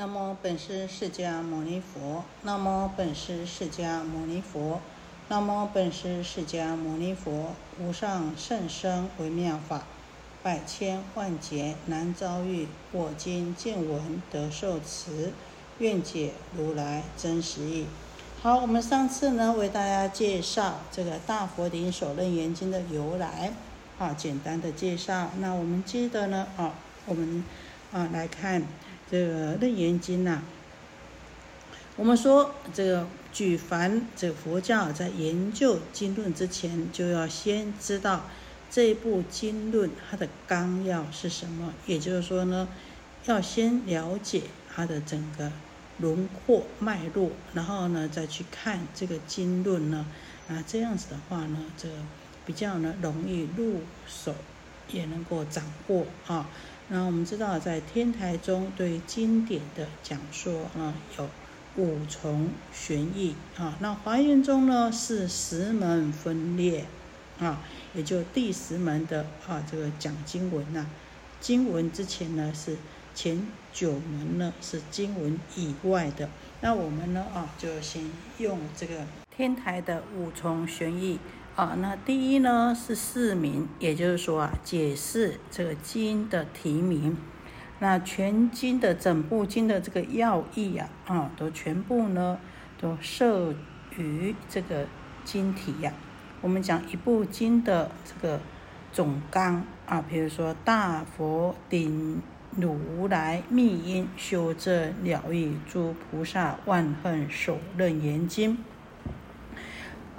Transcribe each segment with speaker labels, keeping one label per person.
Speaker 1: 那么本师释迦牟尼佛，那么本师释迦牟尼佛，那么本师释迦牟尼佛，无上甚深微妙法，百千万劫难遭遇。我今见闻得受持，愿解如来真实义。好，我们上次呢为大家介绍这个大佛顶首楞严经的由来，啊，简单的介绍。那我们记得呢，啊，我们啊来看。这个楞严经呐，我们说这个举凡这个佛教在研究经论之前，就要先知道这部经论它的纲要是什么。也就是说呢，要先了解它的整个轮廓脉络，然后呢再去看这个经论呢，啊这样子的话呢，这个比较呢容易入手，也能够掌握啊。那我们知道，在天台中对经典的讲说啊，有五重玄义啊。那华严中呢是十门分裂啊，也就第十门的啊这个讲经文呐。经文之前呢是前九门呢是经文以外的。那我们呢啊就先用这个天台的五重玄义。啊，那第一呢是释名，也就是说啊，解释这个经的题名。那全经的整部经的这个要义呀，啊，都全部呢都摄于这个经题呀。我们讲一部经的这个总纲啊，比如说大佛顶如来密因修正了义诸菩萨万恨首楞严经。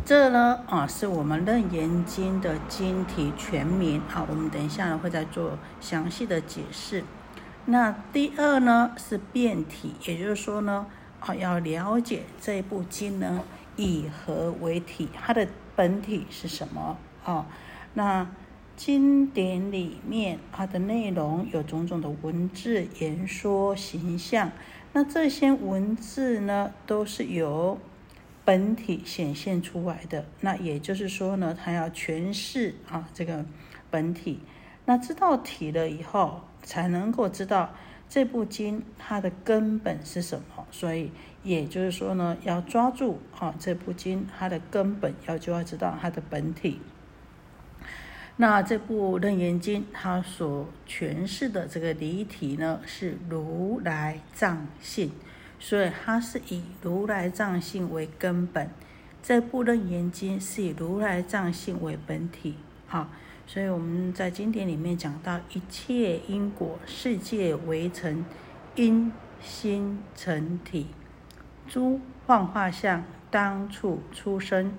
Speaker 1: 这呢啊，是我们楞严经的经题全名啊。我们等一下呢会再做详细的解释。那第二呢是变体，也就是说呢啊，要了解这部经呢以何为体，它的本体是什么啊？那经典里面它的内容有种种的文字、言说、形象，那这些文字呢都是由。本体显现出来的，那也就是说呢，他要诠释啊这个本体，那知道体了以后，才能够知道这部经它的根本是什么。所以也就是说呢，要抓住啊这部经它的根本，要就要知道它的本体。那这部楞严经它所诠释的这个离体呢，是如来藏性。所以它是以如来藏性为根本，这部楞严经是以如来藏性为本体。好，所以我们在经典里面讲到，一切因果世界为成因心成体，诸幻化相当处出生，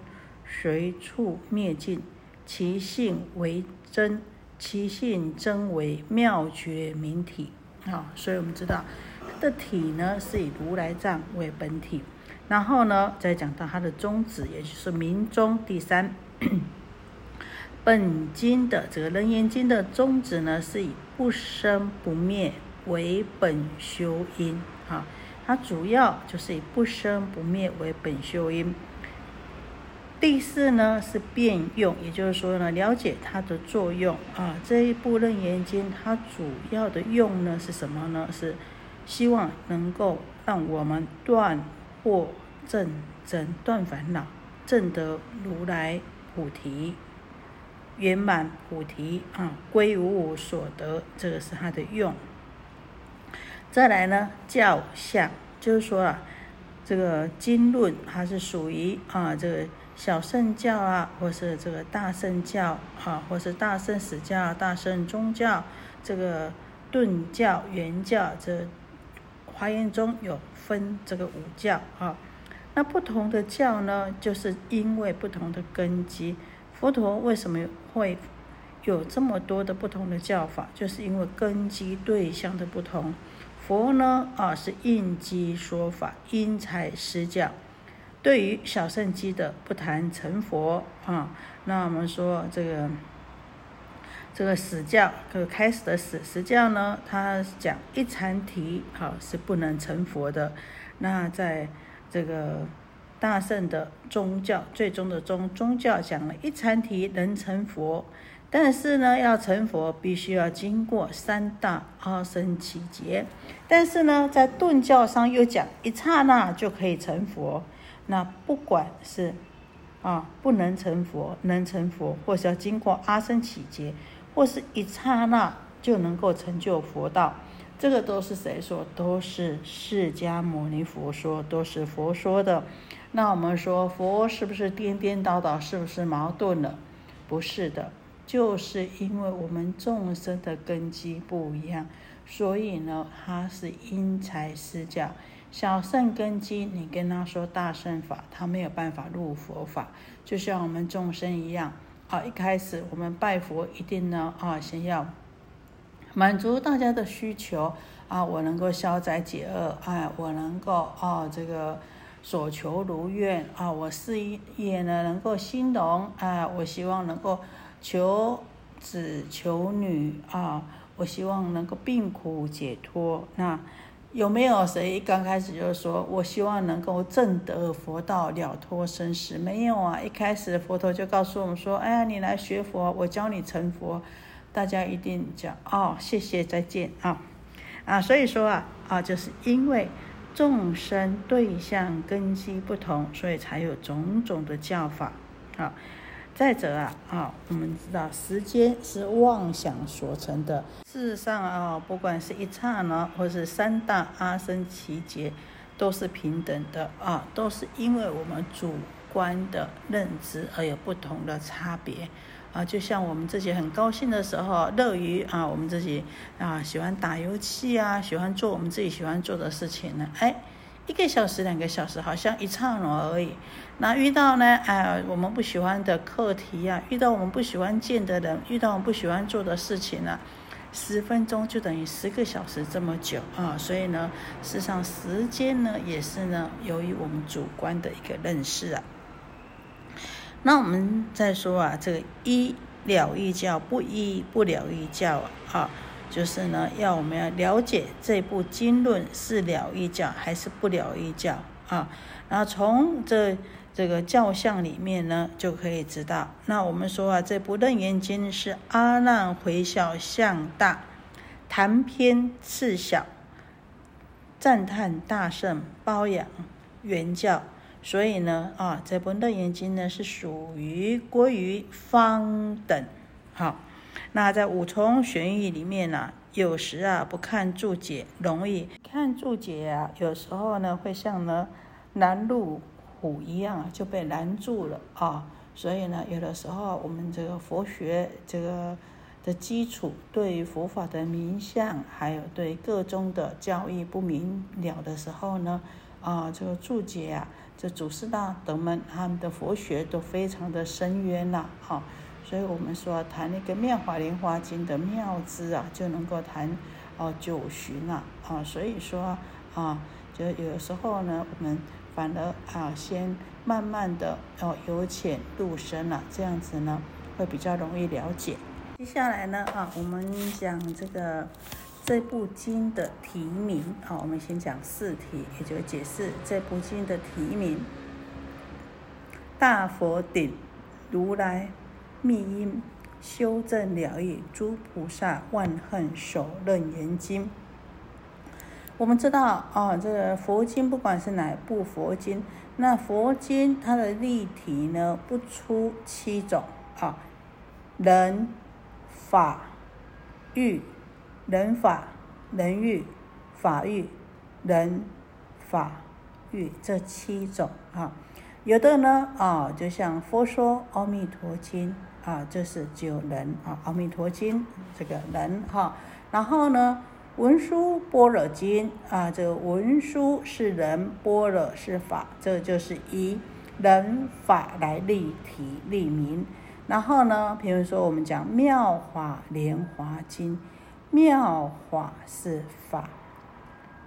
Speaker 1: 随处灭尽，其性为真，其性真为妙觉明体。好，所以我们知道。它的体呢是以如来藏为本体，然后呢再讲到它的宗旨，也就是明宗第三。本经的这个楞严经的宗旨呢是以不生不灭为本修因，哈，它主要就是以不生不灭为本修因。第四呢是变用，也就是说呢了解它的作用啊。这一部楞严经它主要的用呢是什么呢？是希望能够让我们断惑正真，断烦恼，正得如来菩提圆满菩提啊，归无所得，这个是它的用。再来呢，教相，就是说啊，这个经论它是属于啊这个小圣教啊，或是这个大圣教啊，或是大圣史教、大圣宗教，这个顿教、圆教这。华严中有分这个五教啊，那不同的教呢，就是因为不同的根基。佛陀为什么会有这么多的不同的教法？就是因为根基对象的不同。佛呢啊是应机说法，因材施教。对于小圣机的不谈成佛啊，那我们说这个。这个死教，这个开始的死死教呢，他讲一禅提好是不能成佛的。那在这个大圣的宗教，最终的宗宗教讲了一禅提能成佛。但是呢，要成佛必须要经过三大阿僧祇劫。但是呢，在顿教上又讲一刹那就可以成佛。那不管是啊不能成佛，能成佛，或是要经过阿僧祇劫，或是一刹那就能够成就佛道，这个都是谁说？都是释迦牟尼佛说，都是佛说的。那我们说佛是不是颠颠倒倒？是不是矛盾了？不是的。就是因为我们众生的根基不一样，所以呢，他是因材施教。小圣根基，你跟他说大圣法，他没有办法入佛法。就像我们众生一样，啊，一开始我们拜佛一定呢，啊，先要满足大家的需求，啊，我能够消灾解厄，哎，我能够，啊，这个所求如愿，啊，我事业呢能够兴隆，哎，我希望能够。求子求女啊！我希望能够病苦解脱。那有没有谁刚开始就说我希望能够证得佛道了脱生死？没有啊！一开始佛陀就告诉我们说：“哎呀，你来学佛，我教你成佛。”大家一定讲哦，谢谢，再见啊！啊，所以说啊啊，就是因为众生对象根基不同，所以才有种种的教法啊。再者啊，啊，我们知道时间是妄想所成的。事实上啊，不管是一刹那，或是三大阿僧祇劫，都是平等的啊，都是因为我们主观的认知而有不同的差别啊。就像我们自己很高兴的时候，乐于啊，我们自己啊喜欢打游戏啊，喜欢做我们自己喜欢做的事情呢，哎。一个小时、两个小时，好像一刹那而已。那遇到呢？哎，我们不喜欢的课题呀，遇到我们不喜欢见的人，遇到我们不喜欢做的事情呢，十分钟就等于十个小时这么久啊！所以呢，事实上时间呢，也是呢，由于我们主观的一个认识啊。那我们再说啊，这个一了一教，不一不了一教啊。就是呢，要我们要了解这部经论是了义教还是不了义教啊？然后从这这个教相里面呢，就可以知道。那我们说啊，这部楞严经是阿难回小向大，谈篇次小，赞叹大圣，包养原教。所以呢，啊，这部楞严经呢是属于归于方等，好。那在五重玄义里面呢，有时啊不看注解容易，看注解啊，有时候呢会像呢拦路虎一样就被拦住了啊。所以呢，有的时候我们这个佛学这个的基础，对于佛法的名相，还有对各宗的教义不明了的时候呢，啊，这个注解啊，这祖师大德们他们的佛学都非常的深渊了，哈。所以我们说谈那个《妙法莲华经》的妙知啊，就能够谈哦九旬了啊。所以说啊，就有的时候呢，我们反而啊，先慢慢的哦由浅入深了，这样子呢会比较容易了解。接下来呢啊，我们讲这个这部经的题名啊，我们先讲四题，也就解释这部经的题名：大佛顶如来。密因修正了义，诸菩萨万恨手楞严经。我们知道啊，这个佛经不管是哪部佛经，那佛经它的例题呢不出七种啊，人法欲，人法人欲，法欲人法欲这七种啊。有的呢啊，就像佛说《阿弥陀经》。啊，这是九人啊，《阿弥陀经》这个人哈，然后呢，《文殊般若经》啊，这个文殊是人，般若是法，这就是以人法来立体立名。然后呢，比如说我们讲《妙法莲华经》，妙法是法，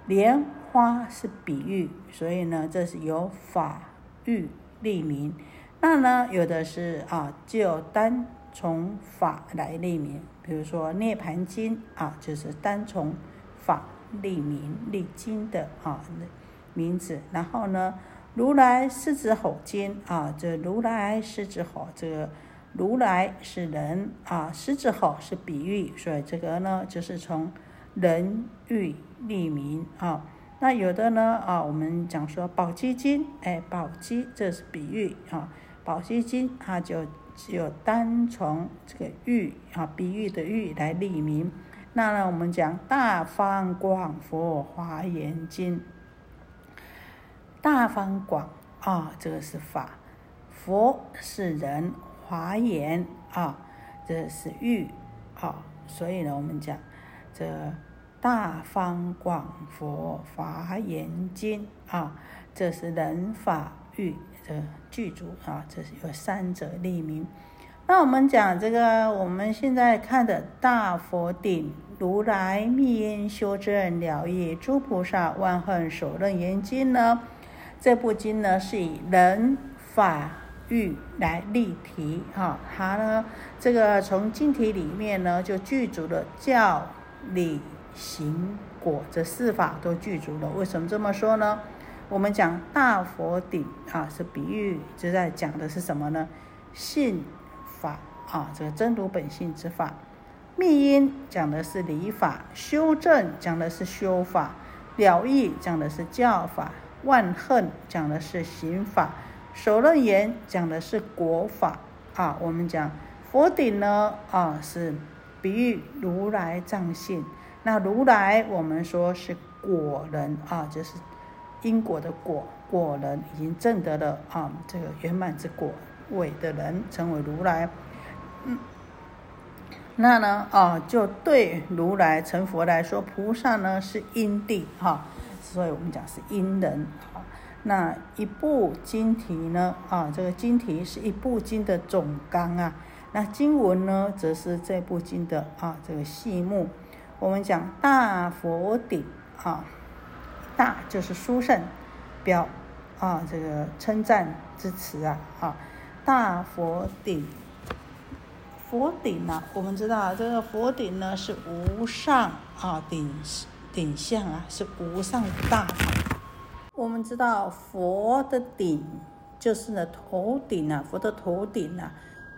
Speaker 1: 莲花是比喻，所以呢，这是由法喻立名。那呢，有的是啊，就单从法来立名，比如说《涅盘经》啊，就是单从法立名立经的啊名字。然后呢，《如来狮子吼经》啊，这如来狮子吼这个如来是人啊，狮子吼是比喻，所以这个呢就是从人欲利民啊。那有的呢啊，我们讲说宝鸡金，哎，宝鸡这是比喻啊，宝鸡金它就只有单从这个喻啊，比喻的喻来立名。那呢，我们讲大方广佛华严经，大方广啊，这个是法，佛是人，华严啊，这是喻啊，所以呢，我们讲这大方广佛华严经啊，这是人法喻的具足啊，这是有三者立名。那我们讲这个，我们现在看的大佛顶。如来密因修正了义诸菩萨万恨首楞严经呢？这部经呢是以人法欲来立题哈，它呢这个从经题里面呢就具足了教理行果这四法都具足了。为什么这么说呢？我们讲大佛顶啊是比喻，就在讲的是什么呢？信法啊，这个真如本性之法。密因讲的是理法，修正讲的是修法，了义讲的是教法，万恨讲的是刑法，首楞严讲的是果法啊。我们讲佛顶呢啊，是比喻如来藏性。那如来我们说是果人啊，就是因果的果，果人已经证得了啊这个圆满之果位的人，称为如来。嗯。那呢，啊，就对如来成佛来说，菩萨呢是因地哈，所以我们讲是因人。那一部经题呢，啊，这个经题是一部经的总纲啊。那经文呢，则是这部经的啊这个细目。我们讲大佛顶啊，大就是殊胜表啊，这个称赞之词啊，啊，大佛顶。佛顶呢？我们知道这个佛顶呢是无上啊顶顶相啊，是无上大。我们知道佛的顶就是呢头顶啊，佛的头顶啊，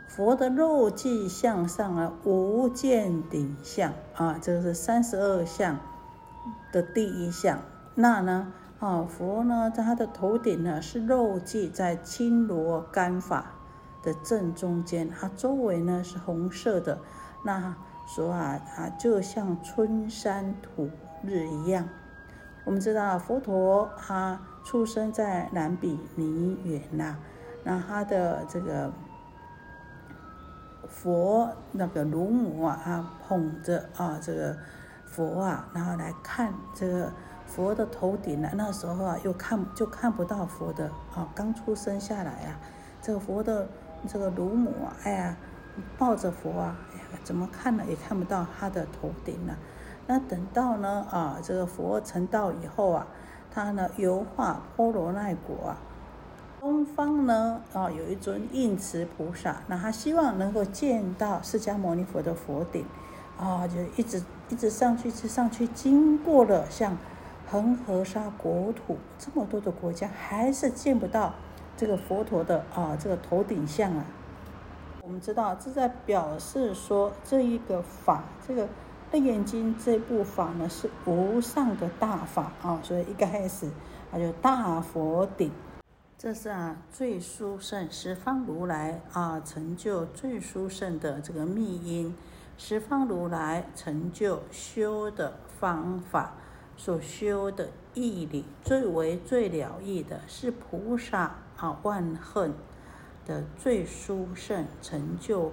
Speaker 1: 佛的肉髻向上啊，无见顶相啊，这个是三十二相的第一项。那呢啊，佛呢在他的头顶呢是肉髻在青罗干法。的正中间，它周围呢是红色的，那说啊，它就像春山吐日一样。我们知道佛陀他出生在南比尼园呐，那他的这个佛那个乳母啊，他捧着啊这个佛啊，然后来看这个佛的头顶呢，那时候啊又看就看不到佛的啊，刚出生下来啊，这个佛的。这个乳母啊，哎呀，抱着佛啊，哎呀，怎么看呢也看不到他的头顶呢？那等到呢啊，这个佛成道以后啊，他呢游化波罗奈国啊，东方呢啊有一尊应持菩萨，那他希望能够见到释迦牟尼佛的佛顶啊，就一直一直上去，一直上去，经过了像恒河沙国土这么多的国家，还是见不到。这个佛陀的啊，这个头顶像啊，我们知道这在表示说这一个法，这个楞严经这部法呢是无上的大法啊，所以一开始它就大佛顶，这是啊最殊胜十方如来啊成就最殊胜的这个密因，十方如来成就修的方法所修的义理最为最了义的是菩萨。啊，万恨的最殊胜成就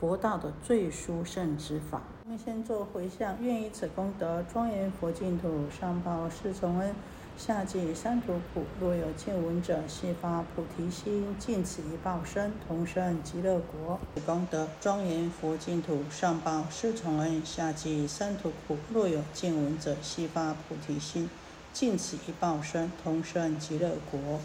Speaker 1: 佛道的最殊胜之法。我们先做回向，愿以此功德庄严佛净土，上报四重恩，夏季三途苦。若有见闻者，悉发菩提心，尽此一报身，同生极乐国。功德庄严佛净土，上报四重恩，下济三途苦。若有见闻者，悉发菩提心，尽此一报身，同生极乐国。